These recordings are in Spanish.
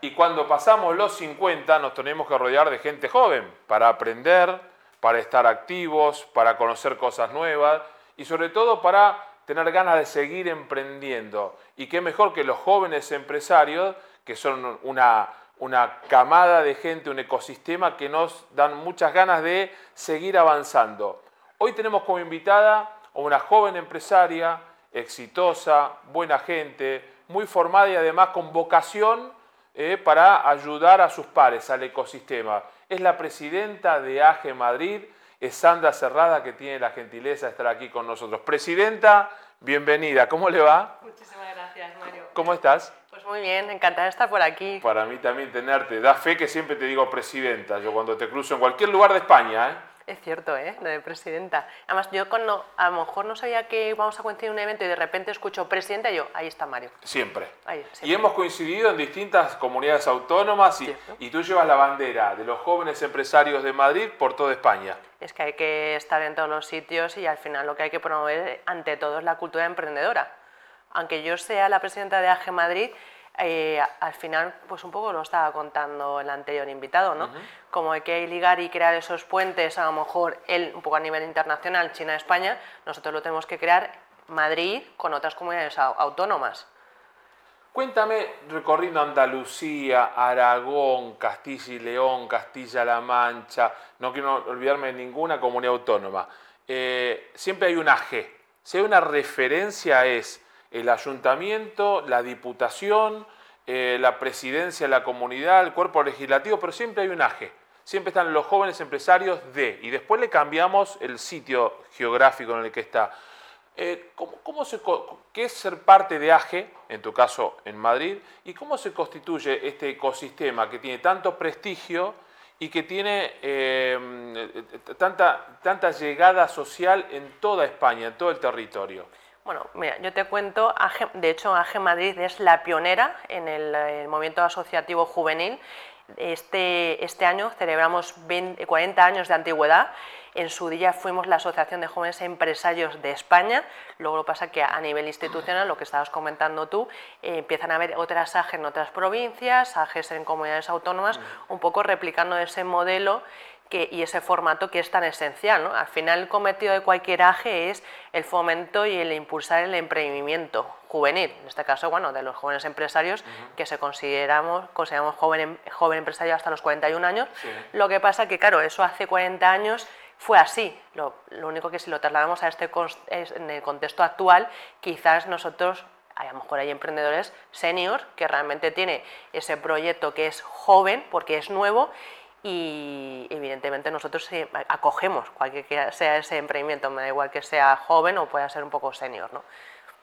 Y cuando pasamos los 50 nos tenemos que rodear de gente joven para aprender, para estar activos, para conocer cosas nuevas y sobre todo para tener ganas de seguir emprendiendo. Y qué mejor que los jóvenes empresarios, que son una, una camada de gente, un ecosistema que nos dan muchas ganas de seguir avanzando. Hoy tenemos como invitada a una joven empresaria, exitosa, buena gente, muy formada y además con vocación eh, para ayudar a sus pares, al ecosistema. Es la presidenta de AGE Madrid, es Sandra Cerrada, que tiene la gentileza de estar aquí con nosotros. Presidenta, bienvenida, ¿cómo le va? Muchísimas gracias, Mario. ¿Cómo estás? Pues muy bien, encantada de estar por aquí. Para mí también tenerte. Da fe que siempre te digo presidenta, yo cuando te cruzo en cualquier lugar de España, ¿eh? Es cierto, ¿eh? Lo de presidenta. Además, yo cuando a lo mejor no sabía que íbamos a coincidir en un evento y de repente escucho presidenta, yo, ahí está Mario. Siempre. Ahí, Y hemos coincidido en distintas comunidades autónomas y, y, tú llevas la bandera de los jóvenes empresarios de Madrid por toda España. Es que hay que estar en todos los sitios y al final lo que hay que promover ante todo es la cultura emprendedora. Aunque yo sea la presidenta de AGE Madrid, eh, al final, pues un poco lo estaba contando el anterior invitado, ¿no? Como hay que ligar y crear esos puentes, a lo mejor él un poco a nivel internacional, China-España, nosotros lo tenemos que crear Madrid con otras comunidades autónomas. Cuéntame, recorriendo Andalucía, Aragón, Castilla y León, Castilla-La Mancha, no quiero olvidarme de ninguna comunidad autónoma, eh, siempre hay un AG. Si hay una referencia es el ayuntamiento, la diputación, eh, la presidencia de la comunidad, el cuerpo legislativo, pero siempre hay un AGE. Siempre están los jóvenes empresarios de, y después le cambiamos el sitio geográfico en el que está. Eh, ¿cómo, ¿Qué es ser parte de AGE, en tu caso en Madrid, y cómo se constituye este ecosistema que tiene tanto prestigio y que tiene eh, tanta, tanta llegada social en toda España, en todo el territorio? Bueno, mira, yo te cuento, de hecho AGE Madrid es la pionera en el, movimiento asociativo juvenil. Este, este año celebramos 40 años de antigüedad. En su día fuimos la Asociación de Jóvenes Empresarios de España. Luego lo pasa que a nivel institucional, lo que estabas comentando tú, eh, empiezan a haber otras AGE en otras provincias, AGEs en comunidades autónomas, un poco replicando ese modelo y ese formato que es tan esencial. ¿no? Al final el cometido de cualquier AGE es el fomento y el impulsar el emprendimiento juvenil, en este caso bueno, de los jóvenes empresarios que se consideramos, consideramos joven, em, joven empresario hasta los 41 años. Lo que pasa que claro, eso hace 40 años fue así. Lo, único que si lo trasladamos a este en el contexto actual, quizás nosotros a lo mejor hay emprendedores senior que realmente tiene ese proyecto que es joven porque es nuevo y evidentemente nosotros acogemos cualquier sea ese emprendimiento, me da igual que sea joven o pueda ser un poco senior. ¿no?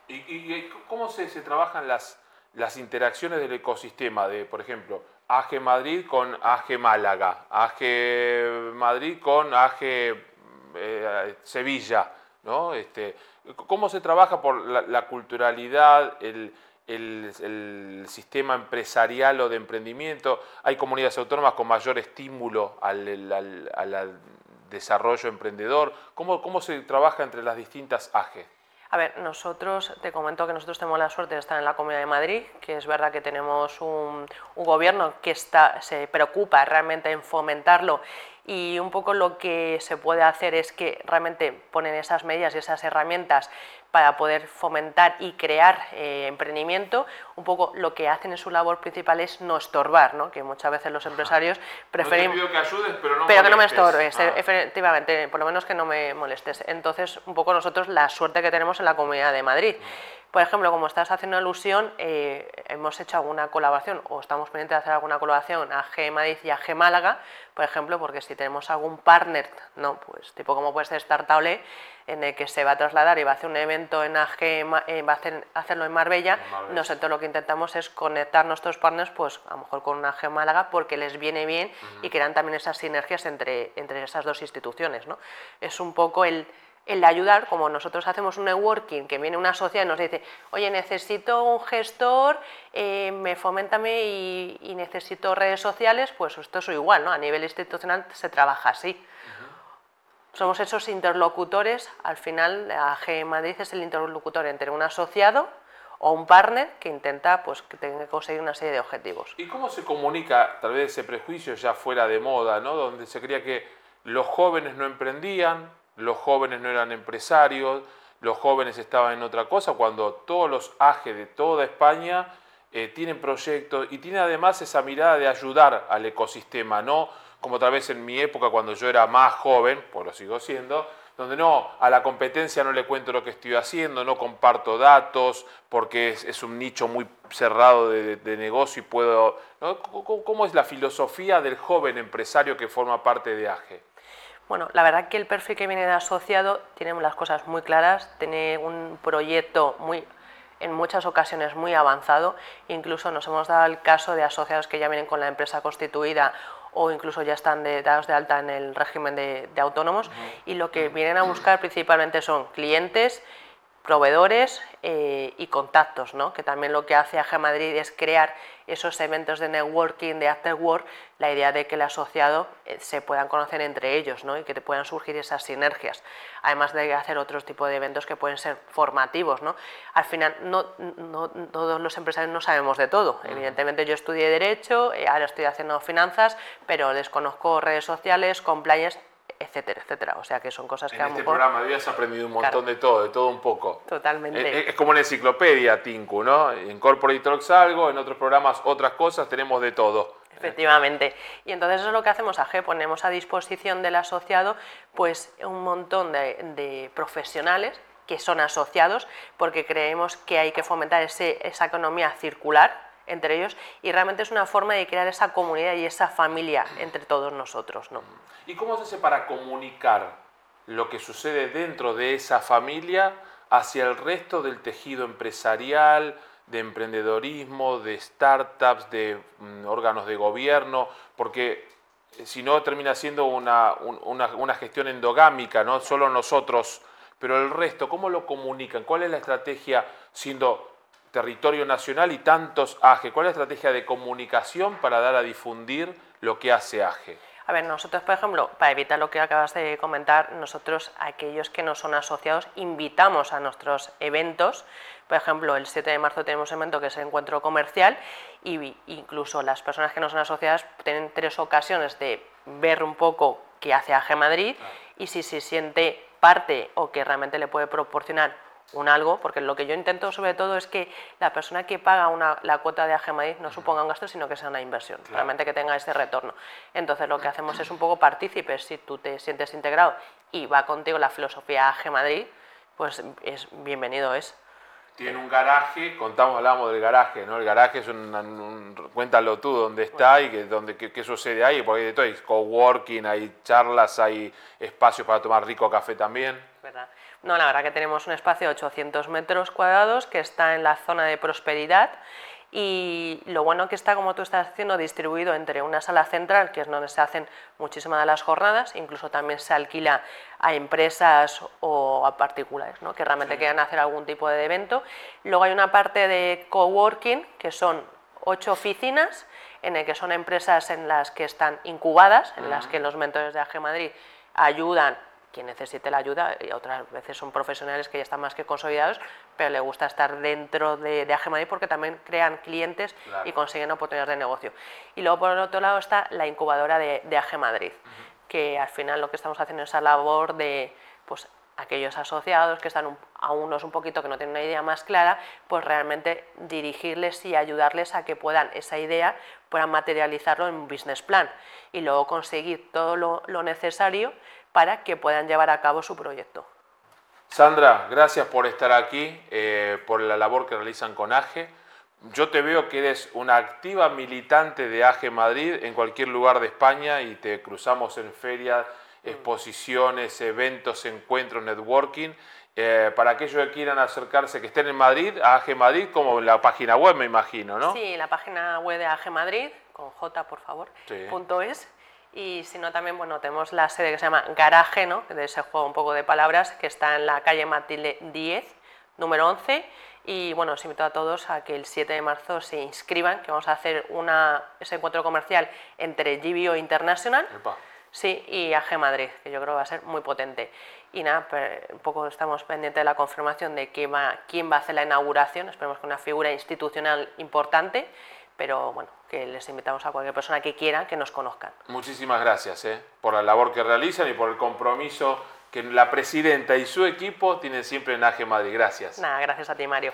¿Y, cómo se, se, trabajan las, las interacciones del ecosistema de, por ejemplo, AGE Madrid con AGE Málaga, AGE Madrid con AGE eh, Sevilla? ¿no? Este, ¿Cómo se trabaja por la, la culturalidad, el, el, sistema empresarial o de emprendimiento. Hay comunidades autónomas con mayor estímulo al, desarrollo emprendedor. ¿Cómo, ¿Cómo, se trabaja entre las distintas AGE? A ver, nosotros, te comento que nosotros tenemos la suerte de estar en la Comunidad de Madrid, que es verdad que tenemos un, un gobierno que está, se preocupa realmente en fomentarlo y un poco lo que se puede hacer es que realmente ponen esas medidas y esas herramientas para poder fomentar y crear eh, emprendimiento, un poco lo que hacen en su labor principal es no estorbar, ¿no? que muchas veces los empresarios preferimos... No que ayudes, pero no, pero que no me estorbes, ah. efectivamente, por lo menos que no me molestes. Entonces, un poco nosotros la suerte que tenemos en la Comunidad de Madrid. Por ejemplo, como estás haciendo alusión, eh, hemos hecho alguna colaboración o estamos pendientes de hacer alguna colaboración a G Madrid y a G Málaga, por ejemplo, porque si tenemos algún partner, no, pues tipo como puede ser Startable, en el que se va a trasladar y va a hacer un evento en AG, eh, va a hacerlo en Marbella, nosotros lo que intentamos es conectar nuestros partners, pues a lo mejor con una AG Málaga, porque les viene bien y crean también esas sinergias entre, entre esas dos instituciones. ¿no? Es un poco el el ayudar, como nosotros hacemos un networking, que viene una sociedad y nos dice, oye, necesito un gestor, eh, me fomentame y, necesito redes sociales, pues esto es igual, ¿no? A nivel institucional se trabaja así. Somos esos interlocutores, al final AG Madrid es el interlocutor entre un asociado o un partner que intenta pues, que tenga que conseguir una serie de objetivos. ¿Y cómo se comunica tal vez ese prejuicio ya fuera de moda, ¿no? donde se creía que los jóvenes no emprendían, los jóvenes no eran empresarios, los jóvenes estaban en otra cosa, cuando todos los AGE de toda España eh, tienen proyectos y tienen además esa mirada de ayudar al ecosistema, no como tal vez en mi época cuando yo era más joven, pues lo sigo siendo, donde no, a la competencia no le cuento lo que estoy haciendo, no comparto datos, porque es, un nicho muy cerrado de, negocio y puedo... ¿Cómo, es la filosofía del joven empresario que forma parte de AGE? Bueno, la verdad que el perfil que viene de asociado tiene las cosas muy claras, tiene un proyecto muy en muchas ocasiones muy avanzado, incluso nos hemos dado el caso de asociados que ya vienen con la empresa constituida o incluso ya están dados de alta en el régimen de, autónomos. Y lo que vienen a buscar principalmente son clientes, proveedores eh, y contactos, ¿no? que también lo que hace AG Madrid es crear esos eventos de networking, de after work, la idea de que el asociado eh, se puedan conocer entre ellos ¿no? y que te puedan surgir esas sinergias, además de hacer otros tipos de eventos que pueden ser formativos. ¿no? Al final, no, no, todos los empresarios no sabemos de todo. Evidentemente, yo estudié Derecho, eh, ahora estoy haciendo finanzas, pero desconozco redes sociales, compliance, etcétera, etcétera. O sea que son cosas que en este programa habías aprendido un montón de todo, de todo un poco. Totalmente. Eh, eh, es, como una enciclopedia, Tinku, ¿no? En Corporate Talks algo, en otros programas otras cosas, tenemos de todo. Efectivamente. Y entonces eso es lo que hacemos a G, ponemos a disposición del asociado pues un montón de, de profesionales que son asociados porque creemos que hay que fomentar ese, esa economía circular entre ellos y realmente es una forma de crear esa comunidad y esa familia entre todos nosotros. ¿no? ¿Y cómo se hace para comunicar lo que sucede dentro de esa familia hacia el resto del tejido empresarial, de emprendedorismo, de startups, de mm, órganos de gobierno? Porque eh, si no termina siendo una, una, una gestión endogámica, no solo nosotros, pero el resto, ¿cómo lo comunican? ¿Cuál es la estrategia siendo territorio nacional y tantos AGE? ¿Cuál es la estrategia de comunicación para dar a difundir lo que hace AGE? A ver, nosotros, por ejemplo, para evitar lo que acabas de comentar, nosotros, aquellos que no son asociados, invitamos a nuestros eventos. Por ejemplo, el 7 de marzo tenemos un evento que es el encuentro comercial y incluso las personas que no son asociadas tienen tres ocasiones de ver un poco qué hace AGE Madrid y si se siente parte o que realmente le puede proporcionar un algo, porque lo que yo intento sobre todo es que la persona que paga una, la cuota de AGMAI no suponga un gasto, sino que sea una inversión, realmente que tenga ese retorno. Entonces lo que hacemos es un poco partícipes, si tú te sientes integrado y va contigo la filosofía AG Madrid, pues es bienvenido es. Tiene un garaje, contamos, hablábamos del garaje, ¿no? El garaje es un, cuéntalo tú, dónde está y que, dónde, qué, sucede ahí, porque hay de todo, hay coworking, hay charlas, hay espacios para tomar rico café también. ¿Verdad? No, la verdad que tenemos un espacio de 800 metros cuadrados que está en la zona de prosperidad y lo bueno que está, como tú estás haciendo, distribuido entre una sala central, que es donde se hacen muchísimas de las jornadas, incluso también se alquila a empresas o a particulares ¿no? que realmente quieran hacer algún tipo de evento. Luego hay una parte de coworking, que son ocho oficinas, en el que son empresas en las que están incubadas, en las que los mentores de AG Madrid ayudan quien necesite la ayuda, y otras veces son profesionales que ya están más que consolidados, pero le gusta estar dentro de, de AG porque también crean clientes y consiguen oportunidades de negocio. Y luego por el otro lado está la incubadora de, de AG Madrid, que al final lo que estamos haciendo es esa labor de pues, aquellos asociados que están a unos un poquito que no tienen una idea más clara, pues realmente dirigirles y ayudarles a que puedan esa idea, puedan materializarlo en un business plan. Y luego conseguir todo lo, lo necesario para que puedan llevar a cabo su proyecto. Sandra, gracias por estar aquí, eh, por la labor que realizan con AGE. Yo te veo que eres una activa militante de AGE Madrid en cualquier lugar de España y te cruzamos en ferias, mm. exposiciones, eventos, encuentros, networking. Eh, para aquellos que quieran acercarse, que estén en Madrid, a AG Madrid, como en la página web, me imagino, ¿no? Sí, la página web de AG Madrid, con J, por favor, punto es, y si no también bueno, tenemos la sede que se llama Garaje, ¿no? de ese juego un poco de palabras, que está en la calle Matilde 10, número 11, y bueno, os invito a todos a que el 7 de marzo se inscriban, que vamos a hacer una, ese encuentro comercial entre GBO International, Sí, y AG Madrid, que yo creo que va a ser muy potente. Y nada, un poco estamos pendientes de la confirmación de quién va, quién va a hacer la inauguración, esperemos que una figura institucional importante, pero bueno, que les invitamos a cualquier persona que quiera que nos conozcan. Muchísimas gracias ¿eh? por la labor que realizan y por el compromiso que la presidenta y su equipo tienen siempre en AG Madrid. Gracias. Nada, gracias a ti, Mario.